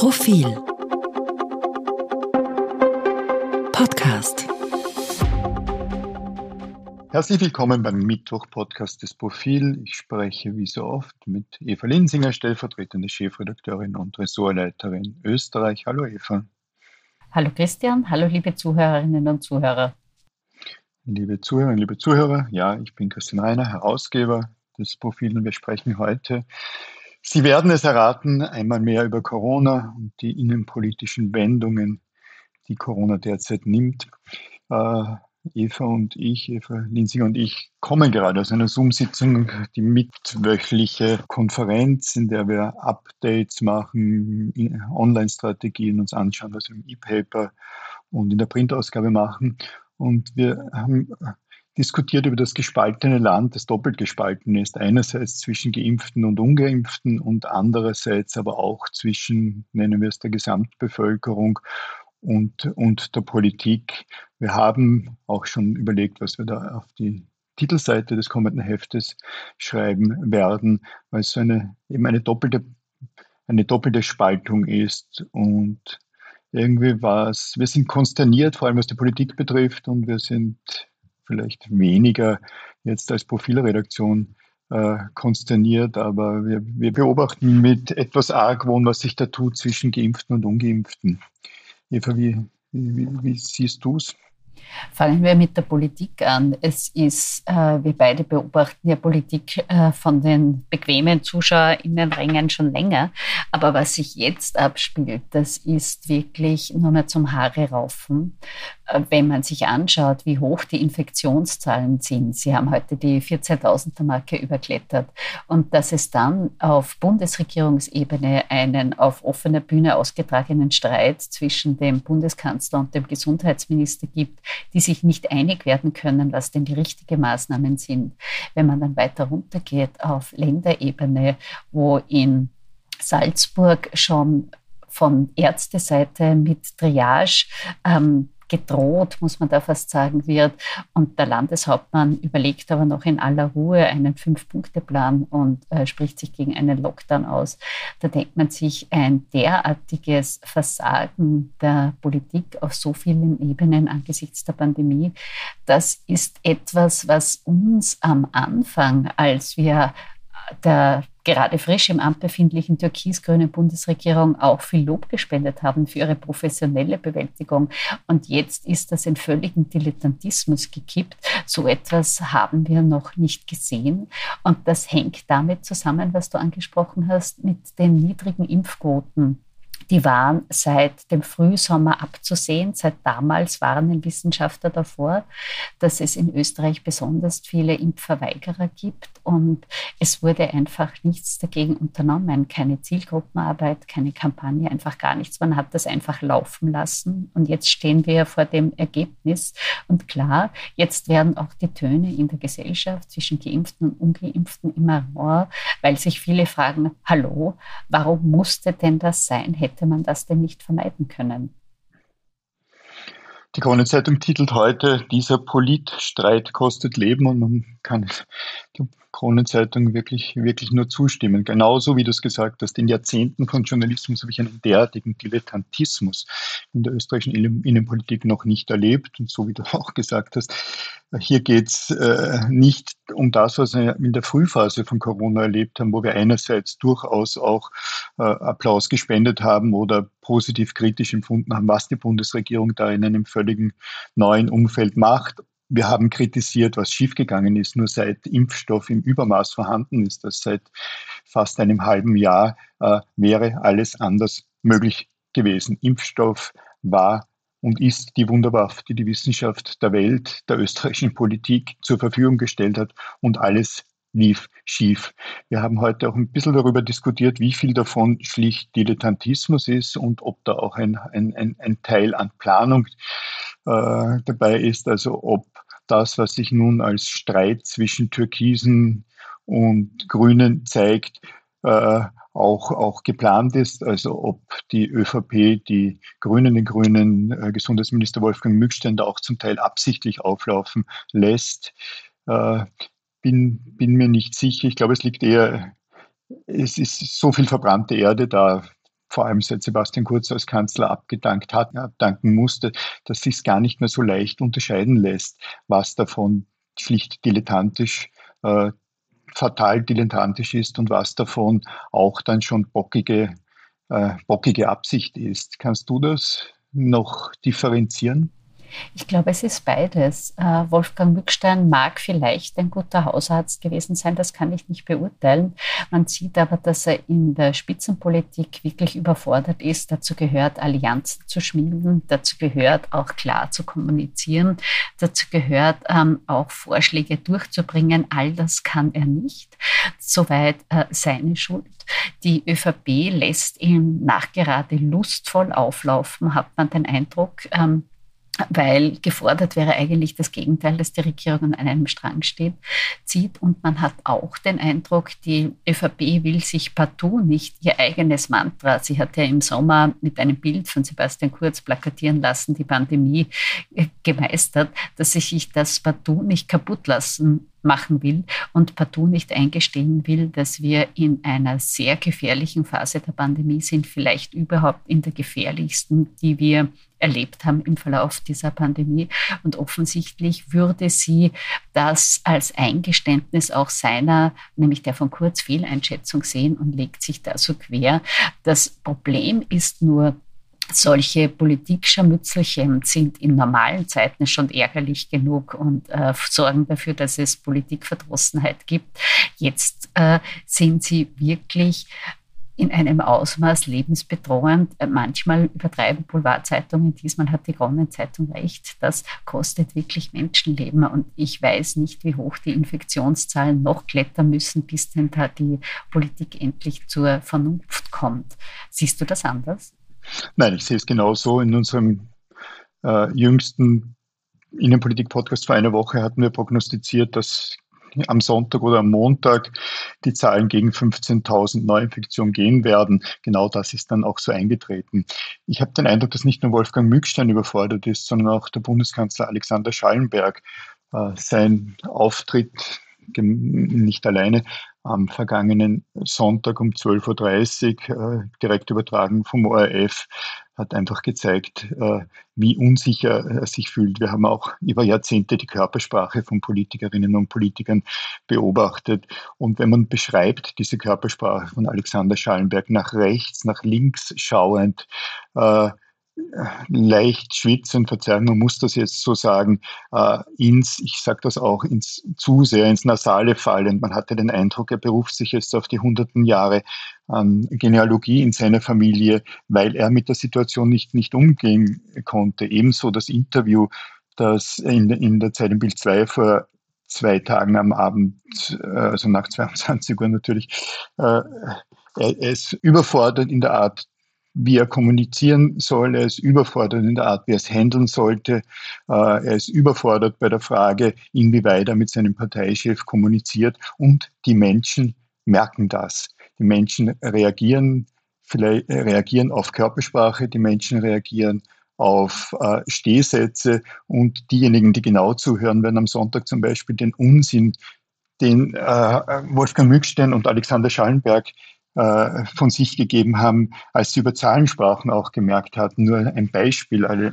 Profil Podcast Herzlich willkommen beim Mittwoch-Podcast des Profil. Ich spreche wie so oft mit Eva Linsinger, stellvertretende Chefredakteurin und Ressortleiterin Österreich. Hallo Eva. Hallo Christian, hallo liebe Zuhörerinnen und Zuhörer. Liebe Zuhörerinnen, liebe Zuhörer, ja, ich bin Christian Reiner, Herausgeber des Profils und wir sprechen heute Sie werden es erraten, einmal mehr über Corona und die innenpolitischen Wendungen, die Corona derzeit nimmt. Äh, Eva und ich, Eva Linsinger und ich, kommen gerade aus einer Zoom-Sitzung, die mitwöchliche Konferenz, in der wir Updates machen, Online-Strategien uns anschauen, was wir im E-Paper und in der Printausgabe machen. Und wir haben diskutiert über das gespaltene Land, das doppelt gespalten ist. Einerseits zwischen Geimpften und Ungeimpften und andererseits aber auch zwischen, nennen wir es, der Gesamtbevölkerung und, und der Politik. Wir haben auch schon überlegt, was wir da auf die Titelseite des kommenden Heftes schreiben werden, weil es so eine, eben eine doppelte, eine doppelte Spaltung ist und irgendwie war es, wir sind konsterniert, vor allem was die Politik betrifft und wir sind vielleicht weniger jetzt als Profilredaktion äh, konsterniert, aber wir, wir beobachten mit etwas Argwohn, was sich da tut zwischen Geimpften und Ungeimpften. Eva, wie, wie, wie siehst du es? Fangen wir mit der Politik an. Es ist, äh, wir beide beobachten ja Politik äh, von den bequemen ZuschauerInnenrängen schon länger. Aber was sich jetzt abspielt, das ist wirklich nur mehr zum Haare raufen. Wenn man sich anschaut, wie hoch die Infektionszahlen sind. Sie haben heute die 14.000er Marke überklettert. Und dass es dann auf Bundesregierungsebene einen auf offener Bühne ausgetragenen Streit zwischen dem Bundeskanzler und dem Gesundheitsminister gibt, die sich nicht einig werden können, was denn die richtigen Maßnahmen sind. Wenn man dann weiter runtergeht auf Länderebene, wo in Salzburg schon von Ärzteseite mit Triage ähm, gedroht, muss man da fast sagen, wird. Und der Landeshauptmann überlegt aber noch in aller Ruhe einen Fünf-Punkte-Plan und äh, spricht sich gegen einen Lockdown aus. Da denkt man sich, ein derartiges Versagen der Politik auf so vielen Ebenen angesichts der Pandemie, das ist etwas, was uns am Anfang, als wir der gerade frisch im Amt befindlichen türkis-grünen Bundesregierung auch viel Lob gespendet haben für ihre professionelle Bewältigung. Und jetzt ist das in völligen Dilettantismus gekippt. So etwas haben wir noch nicht gesehen. Und das hängt damit zusammen, was du angesprochen hast, mit den niedrigen Impfquoten die waren seit dem Frühsommer abzusehen. Seit damals warnen Wissenschaftler davor, dass es in Österreich besonders viele Impfverweigerer gibt. Und es wurde einfach nichts dagegen unternommen. Keine Zielgruppenarbeit, keine Kampagne, einfach gar nichts. Man hat das einfach laufen lassen. Und jetzt stehen wir vor dem Ergebnis. Und klar, jetzt werden auch die Töne in der Gesellschaft zwischen Geimpften und Ungeimpften immer rauer, weil sich viele fragen, hallo, warum musste denn das sein? Hätte man das denn nicht vermeiden können? Die Kronenzeitung titelt heute, dieser Politstreit kostet Leben und man kann die Kronenzeitung wirklich, wirklich nur zustimmen. Genauso wie du es gesagt hast, in Jahrzehnten von Journalismus habe ich einen derartigen Dilettantismus in der österreichischen Innenpolitik noch nicht erlebt. Und so wie du auch gesagt hast, hier geht es äh, nicht um das, was wir in der Frühphase von Corona erlebt haben, wo wir einerseits durchaus auch äh, Applaus gespendet haben oder positiv kritisch empfunden haben, was die Bundesregierung da in einem völligen neuen Umfeld macht. Wir haben kritisiert, was schiefgegangen ist. Nur seit Impfstoff im Übermaß vorhanden ist, das seit fast einem halben Jahr, äh, wäre alles anders möglich gewesen. Impfstoff war und ist die Wunderwaffe, die die Wissenschaft der Welt, der österreichischen Politik zur Verfügung gestellt hat und alles lief schief. Wir haben heute auch ein bisschen darüber diskutiert, wie viel davon schlicht Dilettantismus ist und ob da auch ein, ein, ein, Teil an Planung äh, dabei ist, also ob das, was sich nun als Streit zwischen Türkisen und Grünen zeigt, äh, auch, auch geplant ist, also ob die ÖVP die Grünen, den grünen äh, Gesundheitsminister Wolfgang Mückständer auch zum Teil absichtlich auflaufen lässt, äh, bin, bin mir nicht sicher. Ich glaube, es liegt eher, es ist so viel verbrannte Erde da. vor allem seit Sebastian Kurz als Kanzler abgedankt hat, abdanken musste, dass sich gar nicht mehr so leicht unterscheiden lässt, was davon schlicht dilettantisch, äh, fatal dilettantisch ist und was davon auch dann schon bockige, äh, bockige Absicht ist. Kannst du das noch differenzieren? Ich glaube, es ist beides. Äh, Wolfgang Mückstein mag vielleicht ein guter Hausarzt gewesen sein, das kann ich nicht beurteilen. Man sieht aber, dass er in der Spitzenpolitik wirklich überfordert ist. Dazu gehört, Allianzen zu schmieden, dazu gehört auch klar zu kommunizieren, dazu gehört ähm, auch Vorschläge durchzubringen. All das kann er nicht. Soweit äh, seine Schuld. Die ÖVP lässt ihn nachgerade lustvoll auflaufen, hat man den Eindruck. Ähm, weil gefordert wäre eigentlich das Gegenteil, dass die Regierung an einem Strang steht, zieht. Und man hat auch den Eindruck, die ÖVP will sich partout nicht ihr eigenes Mantra. Sie hat ja im Sommer mit einem Bild von Sebastian Kurz plakatieren lassen, die Pandemie äh, gemeistert, dass sie sich das partout nicht kaputt lassen machen will und partout nicht eingestehen will, dass wir in einer sehr gefährlichen Phase der Pandemie sind, vielleicht überhaupt in der gefährlichsten, die wir erlebt haben im Verlauf dieser Pandemie. Und offensichtlich würde sie das als Eingeständnis auch seiner, nämlich der von Kurz Fehleinschätzung sehen und legt sich da so quer. Das Problem ist nur, solche Politikscharmützelchen sind in normalen Zeiten schon ärgerlich genug und äh, sorgen dafür, dass es Politikverdrossenheit gibt. Jetzt äh, sind sie wirklich in einem Ausmaß lebensbedrohend. Äh, manchmal übertreiben Boulevardzeitungen, diesmal hat die Kronenzeitung recht. Das kostet wirklich Menschenleben. Und ich weiß nicht, wie hoch die Infektionszahlen noch klettern müssen, bis denn da die Politik endlich zur Vernunft kommt. Siehst du das anders? Nein, ich sehe es genauso. In unserem äh, jüngsten Innenpolitik-Podcast vor einer Woche hatten wir prognostiziert, dass am Sonntag oder am Montag die Zahlen gegen 15.000 Neuinfektionen gehen werden. Genau das ist dann auch so eingetreten. Ich habe den Eindruck, dass nicht nur Wolfgang Mückstein überfordert ist, sondern auch der Bundeskanzler Alexander Schallenberg. Äh, sein Auftritt nicht alleine am vergangenen Sonntag um 12.30 Uhr, äh, direkt übertragen vom ORF, hat einfach gezeigt, äh, wie unsicher er sich fühlt. Wir haben auch über Jahrzehnte die Körpersprache von Politikerinnen und Politikern beobachtet. Und wenn man beschreibt, diese Körpersprache von Alexander Schallenberg nach rechts, nach links schauend, äh, leicht schwitzen, verzeihen, man muss das jetzt so sagen, äh, ins, ich sage das auch, ins zu sehr ins Nasale fallen. Man hatte den Eindruck, er beruft sich jetzt auf die hunderten Jahre an Genealogie in seiner Familie, weil er mit der Situation nicht, nicht umgehen konnte. Ebenso das Interview, das in, in der Zeit im Bild 2 vor zwei Tagen am Abend, äh, also nach 22 Uhr natürlich, äh, er ist überfordert in der Art wie er kommunizieren soll. Er ist überfordert in der Art, wie er es handeln sollte. Äh, er ist überfordert bei der Frage, inwieweit er mit seinem Parteichef kommuniziert. Und die Menschen merken das. Die Menschen reagieren, vielleicht äh, reagieren auf Körpersprache, die Menschen reagieren auf äh, Stehsätze und diejenigen, die genau zuhören, werden am Sonntag zum Beispiel den Unsinn, den Wolfgang Mückstein und Alexander Schallenberg äh, von sich gegeben haben, als sie über Zahlen sprachen, auch gemerkt hatten. Nur ein Beispiel. Äh,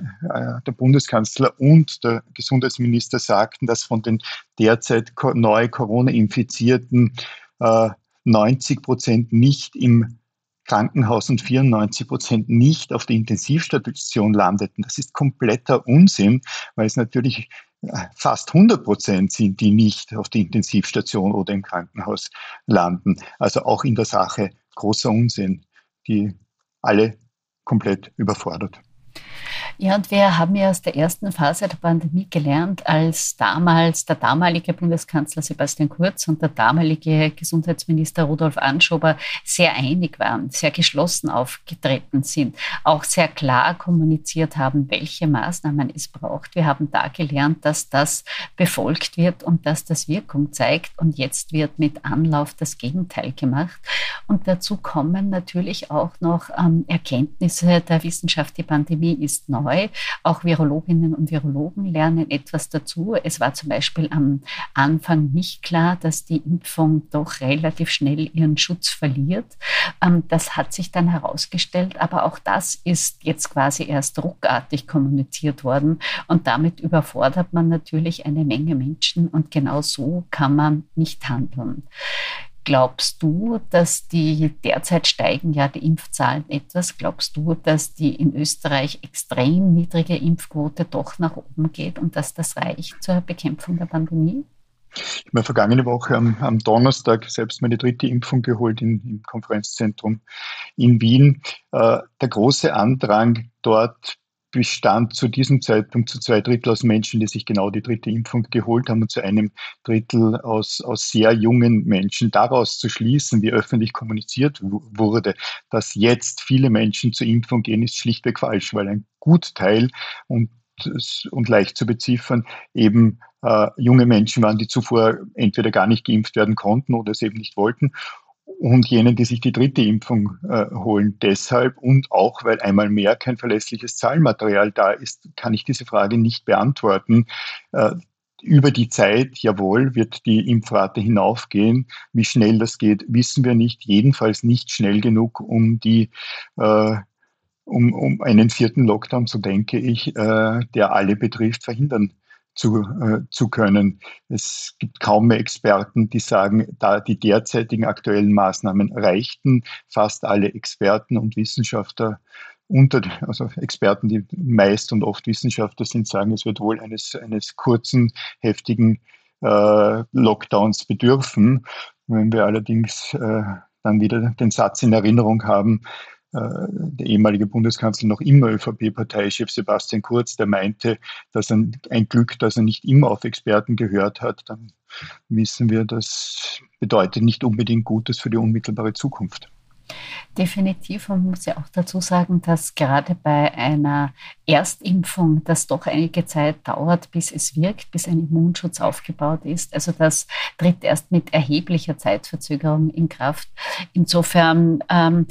der Bundeskanzler und der Gesundheitsminister sagten, dass von den derzeit neu Corona-Infizierten 90 äh, Prozent nicht im Krankenhaus und 94 Prozent nicht auf der Intensivstation landeten. Das ist kompletter Unsinn, weil es natürlich fast 100 Prozent sind, die nicht auf der Intensivstation oder im Krankenhaus landen. Also auch in der Sache großer Unsinn, die alle komplett überfordert. Ja, und wir haben ja aus der ersten Phase der Pandemie gelernt, als damals der damalige Bundeskanzler Sebastian Kurz und der damalige Gesundheitsminister Rudolf Anschober sehr einig waren, sehr geschlossen aufgetreten sind, auch sehr klar kommuniziert haben, welche Maßnahmen es braucht. Wir haben da gelernt, dass das befolgt wird und dass das Wirkung zeigt. Und jetzt wird mit Anlauf das Gegenteil gemacht. Und dazu kommen natürlich auch noch ähm, Erkenntnisse der Wissenschaft. Die Pandemie ist neu neu. Auch Virologinnen und Virologen lernen etwas dazu. Es war zum Beispiel am Anfang nicht klar, dass die Impfung doch relativ schnell ihren Schutz verliert. Ähm, das hat sich dann herausgestellt, aber auch das ist jetzt quasi erst ruckartig kommuniziert worden und damit überfordert man natürlich eine Menge Menschen und genau so kann man nicht handeln. Glaubst du, dass die derzeit steigen ja die Impfzahlen etwas? Glaubst du, dass die in Österreich extrem niedrige Impfquote doch nach oben geht und dass das reicht zur Bekämpfung der Pandemie? Ich habe vergangene Woche am, am, Donnerstag selbst meine dritte Impfung geholt in, im Konferenzzentrum in Wien. Äh, der große Andrang dort bestand zu diesem Zeitpunkt zu zwei Drittel aus Menschen, die sich genau die dritte Impfung geholt haben und zu einem Drittel aus, aus sehr jungen Menschen. Daraus zu schließen, wie öffentlich kommuniziert wurde, dass jetzt viele Menschen zur Impfung gehen, ist schlichtweg falsch, weil ein Gutteil und, und leicht zu beziffern eben äh, junge Menschen waren, die zuvor entweder gar nicht geimpft werden konnten oder es eben nicht wollten und jenen, die sich die dritte Impfung äh, holen. Deshalb und auch, weil einmal mehr kein verlässliches Zahlmaterial da ist, kann ich diese Frage nicht beantworten. Äh, über die Zeit, jawohl, wird die Impfrate hinaufgehen. Wie schnell das geht, wissen wir nicht. Jedenfalls nicht schnell genug, um die äh, um, um einen vierten Lockdown, so denke ich, äh, der alle betrifft, verhindern zu, äh, zu können. Es gibt kaum mehr Experten, die sagen, da die derzeitigen aktuellen Maßnahmen reichten. Fast alle Experten und Wissenschaftler unter, also Experten, die meist und oft Wissenschaftler sind, sagen, es wird wohl eines, eines kurzen, heftigen äh, Lockdowns bedürfen. Wenn wir allerdings äh, dann wieder den Satz in Erinnerung haben, der ehemalige Bundeskanzler noch immer ÖVP-Parteichef Sebastian Kurz, der meinte, dass ein, ein Glück, dass er nicht immer auf Experten gehört hat, dann wissen wir, das bedeutet nicht unbedingt Gutes für die unmittelbare Zukunft. Definitiv. Man muss ja auch dazu sagen, dass gerade bei einer Erstimpfung das doch einige Zeit dauert, bis es wirkt, bis ein Immunschutz aufgebaut ist. Also das tritt erst mit erheblicher Zeitverzögerung in Kraft. Insofern ähm,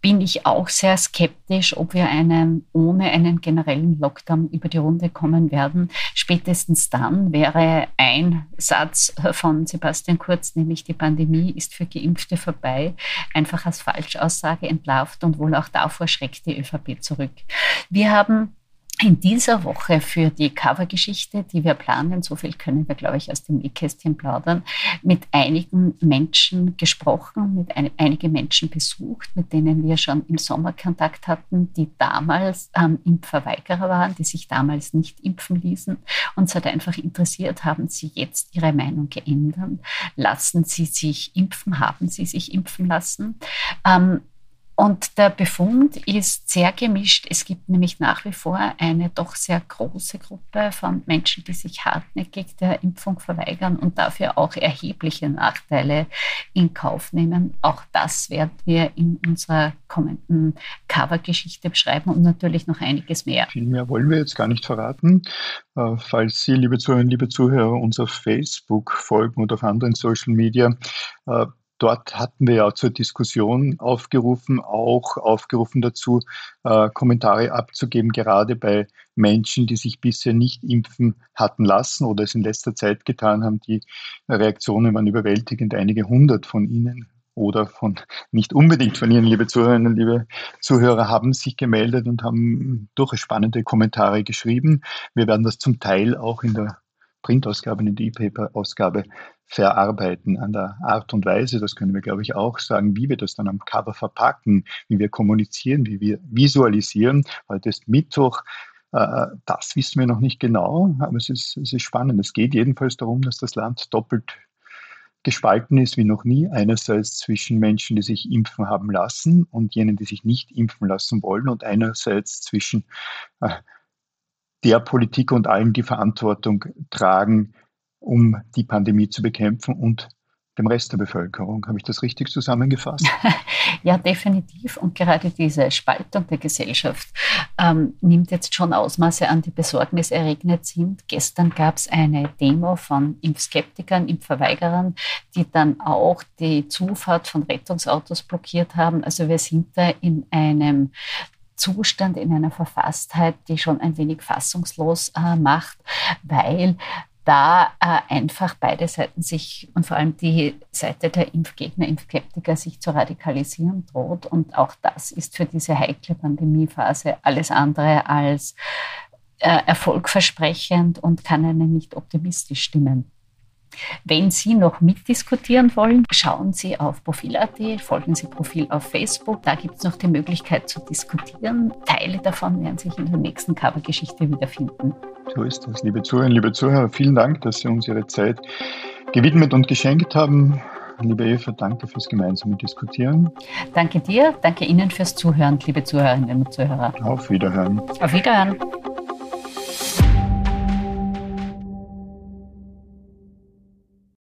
bin ich auch sehr skeptisch, ob wir einen, ohne einen generellen Lockdown über die Runde kommen werden. Spätestens dann wäre ein Satz von Sebastian Kurz, nämlich die Pandemie ist für Geimpfte vorbei, einfach als Falschaussage entlarvt und wohl auch davor schreckt die ÖVP zurück. Wir haben in dieser Woche für die Covergeschichte, die wir planen, so viel können wir, glaube ich, aus dem Nähkästchen plaudern, mit einigen Menschen gesprochen, mit ein, einige Menschen besucht, mit denen wir schon im Sommer Kontakt hatten, die damals ähm, Impfverweigerer waren, die sich damals nicht impfen ließen. Uns hat einfach interessiert, haben sie jetzt ihre Meinung geändert? Lassen sie sich impfen? Haben sie sich impfen lassen? Ähm, und der Befund ist sehr gemischt. Es gibt nämlich nach wie vor eine doch sehr große Gruppe von Menschen, die sich hartnäckig der Impfung verweigern und dafür auch erhebliche Nachteile in Kauf nehmen. Auch das werden wir in unserer kommenden Covergeschichte beschreiben und natürlich noch einiges mehr. Viel mehr wollen wir jetzt gar nicht verraten. Äh, falls Sie, liebe Zuhörerinnen, liebe Zuhörer, uns auf Facebook folgen und auf anderen Social Media, äh, Dort hatten wir ja zur Diskussion aufgerufen, auch aufgerufen dazu, äh, Kommentare abzugeben, gerade bei Menschen, die sich bisher nicht impfen hatten lassen oder es in letzter Zeit getan haben. Die Reaktionen waren überwältigend. Einige hundert von Ihnen oder von nicht unbedingt von Ihnen, liebe Zuhörerinnen, liebe Zuhörer, haben sich gemeldet und haben durchaus spannende Kommentare geschrieben. Wir werden das zum Teil auch in der Printausgabe, in der E-Paper-Ausgabe verarbeiten an der Art und Weise, das können wir, glaube ich, auch sagen, wie wir das dann am Cover verpacken, wie wir kommunizieren, wie wir visualisieren. Heute ist Mittwoch. Äh, das wissen wir noch nicht genau, aber es ist, es ist spannend. Es geht jedenfalls darum, dass das Land doppelt gespalten ist wie noch nie. Einerseits zwischen Menschen, die sich impfen haben lassen und jenen, die sich nicht impfen lassen wollen und einerseits zwischen äh, der Politik und allen, die Verantwortung tragen, um die Pandemie zu bekämpfen und dem Rest der Bevölkerung. Habe ich das richtig zusammengefasst? ja, definitiv. Und gerade diese Spaltung der Gesellschaft ähm, nimmt jetzt schon Ausmaße an, die besorgniserregend sind. Gestern gab es eine Demo von Impfskeptikern, Impfverweigerern, die dann auch die Zufahrt von Rettungsautos blockiert haben. Also wir sind da in einem Zustand, in einer Verfasstheit, die schon ein wenig fassungslos äh, macht, weil da äh, einfach beide Seiten sich und vor allem die Seite der Impfgegner, Impfskeptiker sich zu radikalisieren droht. Und auch das ist für diese heikle Pandemiephase alles andere als äh, erfolgversprechend und kann einen nicht optimistisch stimmen. Wenn Sie noch mitdiskutieren wollen, schauen Sie auf Profil.at, folgen Sie Profil auf Facebook. Da gibt es noch die Möglichkeit zu diskutieren. Teile davon werden sich in der nächsten Covergeschichte wiederfinden. So ist das, liebe Zuhörerinnen, liebe Zuhörer. Vielen Dank, dass Sie uns Ihre Zeit gewidmet und geschenkt haben. Liebe Eva, danke fürs gemeinsame Diskutieren. Danke dir, danke Ihnen fürs Zuhören, liebe Zuhörerinnen und Zuhörer. Auf Wiederhören. Auf Wiederhören.